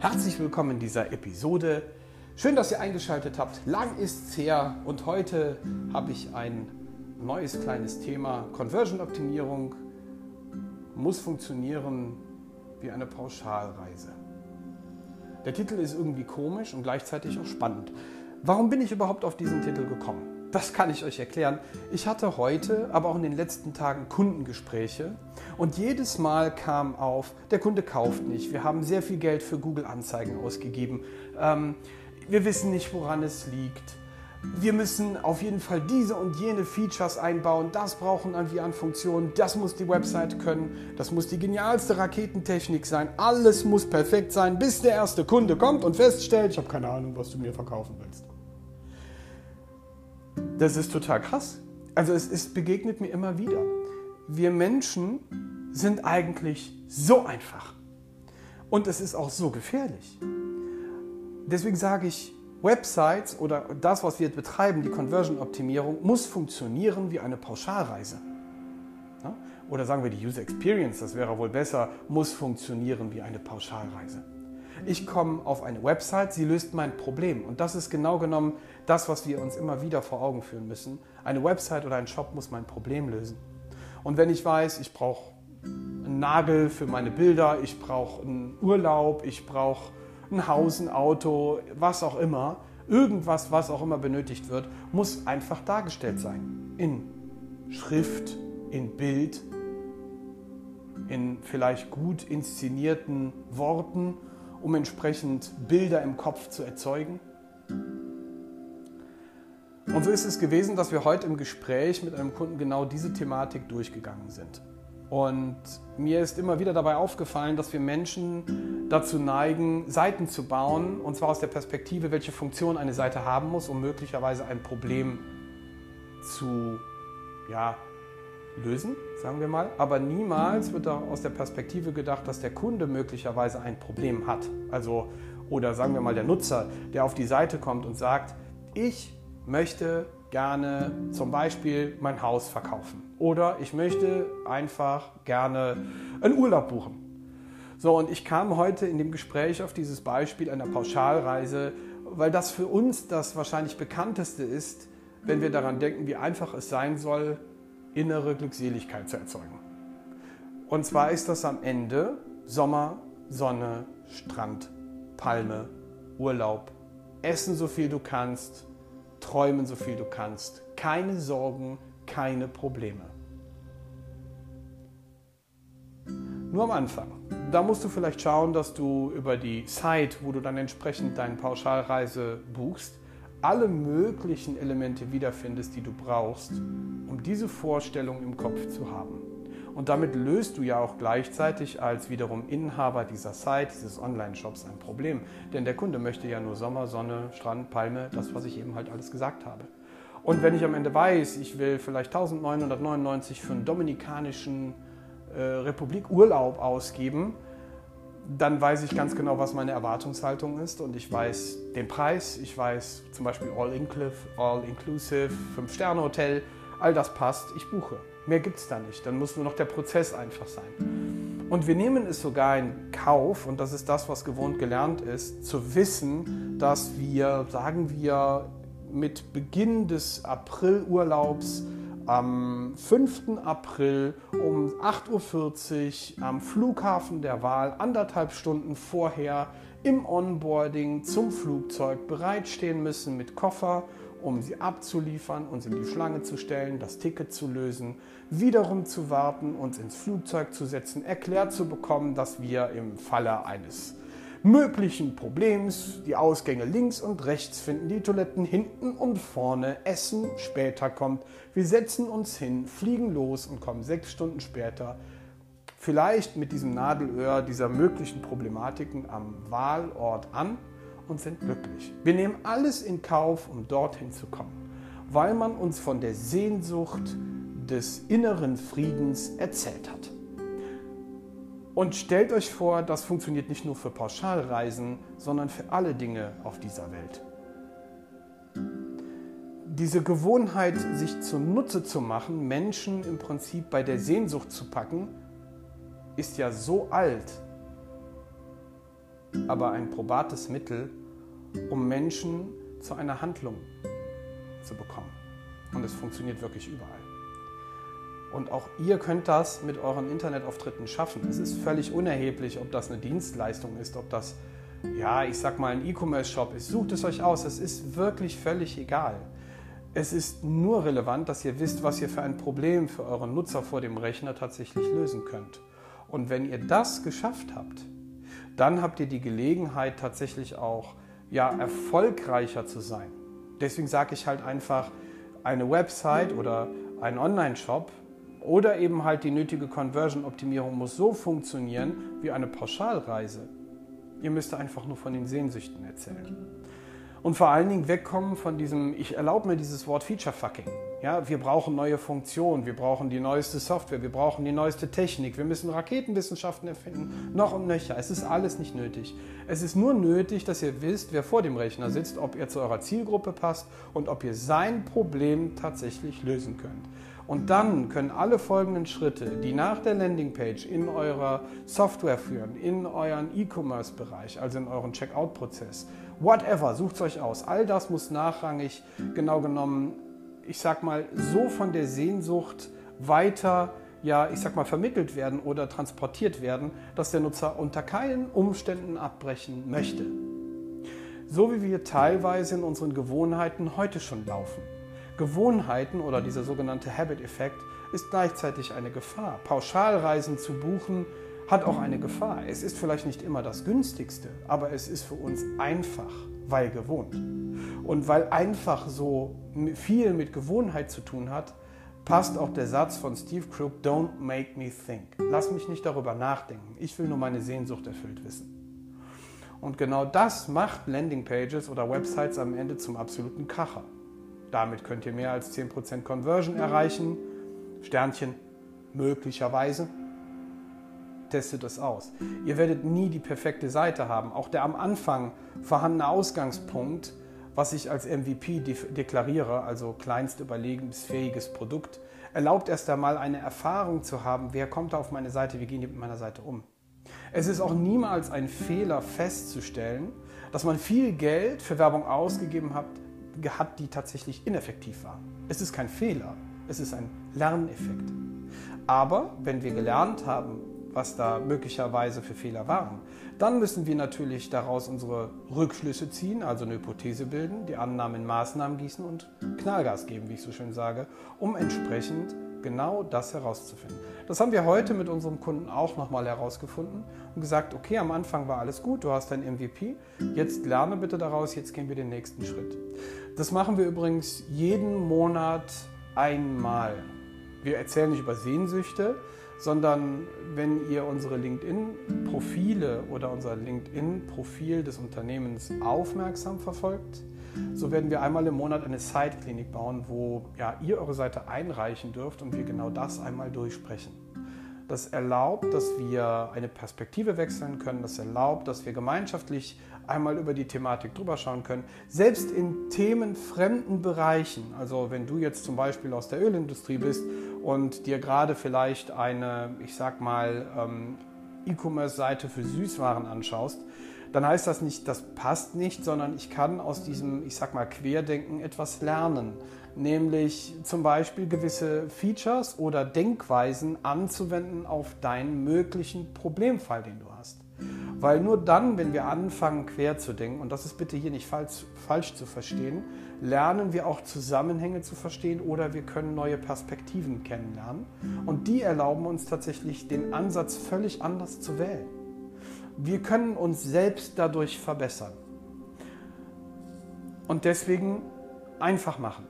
Herzlich willkommen in dieser Episode. Schön, dass ihr eingeschaltet habt. Lang ist's her und heute habe ich ein neues kleines Thema. Conversion-Optimierung muss funktionieren wie eine Pauschalreise. Der Titel ist irgendwie komisch und gleichzeitig auch spannend. Warum bin ich überhaupt auf diesen Titel gekommen? Das kann ich euch erklären. Ich hatte heute, aber auch in den letzten Tagen Kundengespräche und jedes Mal kam auf, der Kunde kauft nicht. Wir haben sehr viel Geld für Google-Anzeigen ausgegeben. Ähm, wir wissen nicht, woran es liegt. Wir müssen auf jeden Fall diese und jene Features einbauen. Das brauchen wir an Funktionen. Das muss die Website können. Das muss die genialste Raketentechnik sein. Alles muss perfekt sein, bis der erste Kunde kommt und feststellt, ich habe keine Ahnung, was du mir verkaufen willst. Das ist total krass. Also es, es begegnet mir immer wieder. Wir Menschen sind eigentlich so einfach. Und es ist auch so gefährlich. Deswegen sage ich, Websites oder das, was wir betreiben, die Conversion-Optimierung, muss funktionieren wie eine Pauschalreise. Oder sagen wir die User Experience, das wäre wohl besser, muss funktionieren wie eine Pauschalreise. Ich komme auf eine Website, sie löst mein Problem. Und das ist genau genommen das, was wir uns immer wieder vor Augen führen müssen. Eine Website oder ein Shop muss mein Problem lösen. Und wenn ich weiß, ich brauche einen Nagel für meine Bilder, ich brauche einen Urlaub, ich brauche ein Haus, ein Auto, was auch immer, irgendwas, was auch immer benötigt wird, muss einfach dargestellt sein. In Schrift, in Bild, in vielleicht gut inszenierten Worten um entsprechend Bilder im Kopf zu erzeugen. Und so ist es gewesen, dass wir heute im Gespräch mit einem Kunden genau diese Thematik durchgegangen sind. Und mir ist immer wieder dabei aufgefallen, dass wir Menschen dazu neigen, Seiten zu bauen, und zwar aus der Perspektive, welche Funktion eine Seite haben muss, um möglicherweise ein Problem zu ja, lösen, sagen wir mal. Aber niemals wird da aus der Perspektive gedacht, dass der Kunde möglicherweise ein Problem hat. Also, oder sagen wir mal der Nutzer, der auf die Seite kommt und sagt, ich möchte gerne zum Beispiel mein Haus verkaufen. Oder ich möchte einfach gerne einen Urlaub buchen. So, und ich kam heute in dem Gespräch auf dieses Beispiel einer Pauschalreise, weil das für uns das wahrscheinlich bekannteste ist, wenn wir daran denken, wie einfach es sein soll, innere Glückseligkeit zu erzeugen. Und zwar ist das am Ende Sommer, Sonne, Strand, Palme, Urlaub, essen so viel du kannst, träumen so viel du kannst, keine Sorgen, keine Probleme. Nur am Anfang. Da musst du vielleicht schauen, dass du über die Site, wo du dann entsprechend deine Pauschalreise buchst, alle möglichen Elemente wiederfindest, die du brauchst, um diese Vorstellung im Kopf zu haben. Und damit löst du ja auch gleichzeitig als wiederum Inhaber dieser Site, dieses Online-Shops ein Problem. Denn der Kunde möchte ja nur Sommer, Sonne, Strand, Palme, das, was ich eben halt alles gesagt habe. Und wenn ich am Ende weiß, ich will vielleicht 1999 für einen dominikanischen äh, Republik Urlaub ausgeben, dann weiß ich ganz genau, was meine Erwartungshaltung ist. Und ich weiß den Preis, ich weiß zum Beispiel All-Inclusive, All-Inclusive, 5-Sterne-Hotel, all das passt, ich buche. Mehr gibt es da nicht, dann muss nur noch der Prozess einfach sein. Und wir nehmen es sogar in Kauf, und das ist das, was gewohnt gelernt ist, zu wissen, dass wir, sagen wir, mit Beginn des Aprilurlaubs am 5. April um 8.40 Uhr am Flughafen der Wahl, anderthalb Stunden vorher im Onboarding zum Flugzeug bereitstehen müssen mit Koffer, um sie abzuliefern, uns in die Schlange zu stellen, das Ticket zu lösen, wiederum zu warten, uns ins Flugzeug zu setzen, erklärt zu bekommen, dass wir im Falle eines möglichen Problems die Ausgänge links und rechts finden, die Toiletten hinten und vorne, Essen später kommt. Wir setzen uns hin, fliegen los und kommen sechs Stunden später vielleicht mit diesem Nadelöhr dieser möglichen Problematiken am Wahlort an und sind glücklich. Wir nehmen alles in Kauf, um dorthin zu kommen, weil man uns von der Sehnsucht des inneren Friedens erzählt hat. Und stellt euch vor, das funktioniert nicht nur für Pauschalreisen, sondern für alle Dinge auf dieser Welt. Diese Gewohnheit, sich zunutze zu machen, Menschen im Prinzip bei der Sehnsucht zu packen, ist ja so alt. aber ein probates Mittel, um Menschen zu einer Handlung zu bekommen. Und es funktioniert wirklich überall. Und auch ihr könnt das mit euren Internetauftritten schaffen. Es ist völlig unerheblich, ob das eine Dienstleistung ist, ob das, ja, ich sag mal, ein E-Commerce-Shop ist. Sucht es euch aus. Es ist wirklich völlig egal. Es ist nur relevant, dass ihr wisst, was ihr für ein Problem für euren Nutzer vor dem Rechner tatsächlich lösen könnt. Und wenn ihr das geschafft habt, dann habt ihr die Gelegenheit tatsächlich auch ja, erfolgreicher zu sein. Deswegen sage ich halt einfach, eine Website oder ein Online-Shop oder eben halt die nötige Conversion-Optimierung muss so funktionieren wie eine Pauschalreise. Ihr müsst einfach nur von den Sehnsüchten erzählen. Und vor allen Dingen wegkommen von diesem, ich erlaube mir dieses Wort Feature-Fucking. Ja, wir brauchen neue Funktionen, wir brauchen die neueste Software, wir brauchen die neueste Technik, wir müssen Raketenwissenschaften erfinden, noch und nöcher. Es ist alles nicht nötig. Es ist nur nötig, dass ihr wisst, wer vor dem Rechner sitzt, ob ihr zu eurer Zielgruppe passt und ob ihr sein Problem tatsächlich lösen könnt. Und dann können alle folgenden Schritte, die nach der Landingpage in eurer Software führen, in euren E-Commerce-Bereich, also in euren Checkout-Prozess, whatever, sucht es euch aus. All das muss nachrangig genau genommen ich sag mal, so von der Sehnsucht weiter, ja, ich sag mal, vermittelt werden oder transportiert werden, dass der Nutzer unter keinen Umständen abbrechen möchte. So wie wir teilweise in unseren Gewohnheiten heute schon laufen. Gewohnheiten oder dieser sogenannte Habit-Effekt ist gleichzeitig eine Gefahr. Pauschalreisen zu buchen hat auch eine Gefahr. Es ist vielleicht nicht immer das günstigste, aber es ist für uns einfach, weil gewohnt. Und weil einfach so viel mit Gewohnheit zu tun hat, passt auch der Satz von Steve Crook, Don't make me think. Lass mich nicht darüber nachdenken. Ich will nur meine Sehnsucht erfüllt wissen. Und genau das macht Landingpages oder Websites am Ende zum absoluten Kracher. Damit könnt ihr mehr als 10% Conversion erreichen. Sternchen möglicherweise. Testet es aus. Ihr werdet nie die perfekte Seite haben. Auch der am Anfang vorhandene Ausgangspunkt was ich als MVP deklariere, also kleinst überlebensfähiges Produkt, erlaubt erst einmal eine Erfahrung zu haben, wer kommt da auf meine Seite, wie gehen die mit meiner Seite um. Es ist auch niemals ein Fehler festzustellen, dass man viel Geld für Werbung ausgegeben hat, hat, die tatsächlich ineffektiv war. Es ist kein Fehler, es ist ein Lerneffekt. Aber wenn wir gelernt haben, was da möglicherweise für Fehler waren. Dann müssen wir natürlich daraus unsere Rückschlüsse ziehen, also eine Hypothese bilden, die Annahmen in Maßnahmen gießen und Knallgas geben, wie ich so schön sage, um entsprechend genau das herauszufinden. Das haben wir heute mit unserem Kunden auch nochmal herausgefunden und gesagt, okay, am Anfang war alles gut, du hast dein MVP, jetzt lerne bitte daraus, jetzt gehen wir den nächsten Schritt. Das machen wir übrigens jeden Monat einmal. Wir erzählen nicht über Sehnsüchte, sondern wenn ihr unsere LinkedIn-Profile oder unser LinkedIn-Profil des Unternehmens aufmerksam verfolgt, so werden wir einmal im Monat eine Site-Klinik bauen, wo ja, ihr eure Seite einreichen dürft und wir genau das einmal durchsprechen. Das erlaubt, dass wir eine Perspektive wechseln können. Das erlaubt, dass wir gemeinschaftlich einmal über die Thematik drüber schauen können. Selbst in themenfremden Bereichen, also wenn du jetzt zum Beispiel aus der Ölindustrie bist und dir gerade vielleicht eine, ich sag mal, ähm, E-Commerce-Seite für Süßwaren anschaust, dann heißt das nicht, das passt nicht, sondern ich kann aus diesem, ich sag mal, Querdenken etwas lernen. Nämlich zum Beispiel gewisse Features oder Denkweisen anzuwenden auf deinen möglichen Problemfall, den du hast. Weil nur dann, wenn wir anfangen, quer zu denken, und das ist bitte hier nicht falsch, falsch zu verstehen, lernen wir auch Zusammenhänge zu verstehen oder wir können neue Perspektiven kennenlernen. Und die erlauben uns tatsächlich, den Ansatz völlig anders zu wählen. Wir können uns selbst dadurch verbessern. Und deswegen einfach machen.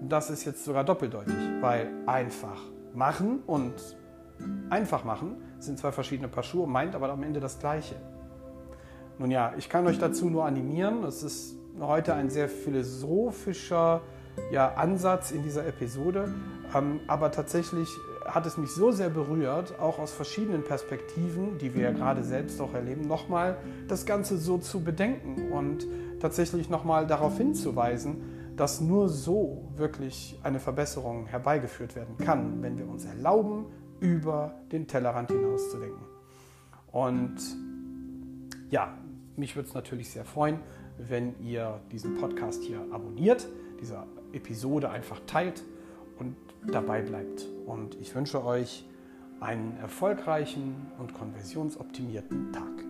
Das ist jetzt sogar doppeldeutig, weil einfach machen und einfach machen sind zwei verschiedene Paar Schuhe, meint aber am Ende das Gleiche. Nun ja, ich kann euch dazu nur animieren. Es ist heute ein sehr philosophischer ja, Ansatz in dieser Episode, ähm, aber tatsächlich hat es mich so sehr berührt, auch aus verschiedenen Perspektiven, die wir ja gerade selbst auch erleben, nochmal das Ganze so zu bedenken und tatsächlich nochmal darauf hinzuweisen, dass nur so wirklich eine Verbesserung herbeigeführt werden kann, wenn wir uns erlauben, über den Tellerrand hinaus zu denken. Und ja, mich würde es natürlich sehr freuen, wenn ihr diesen Podcast hier abonniert, diese Episode einfach teilt und dabei bleibt. Und ich wünsche euch einen erfolgreichen und konversionsoptimierten Tag.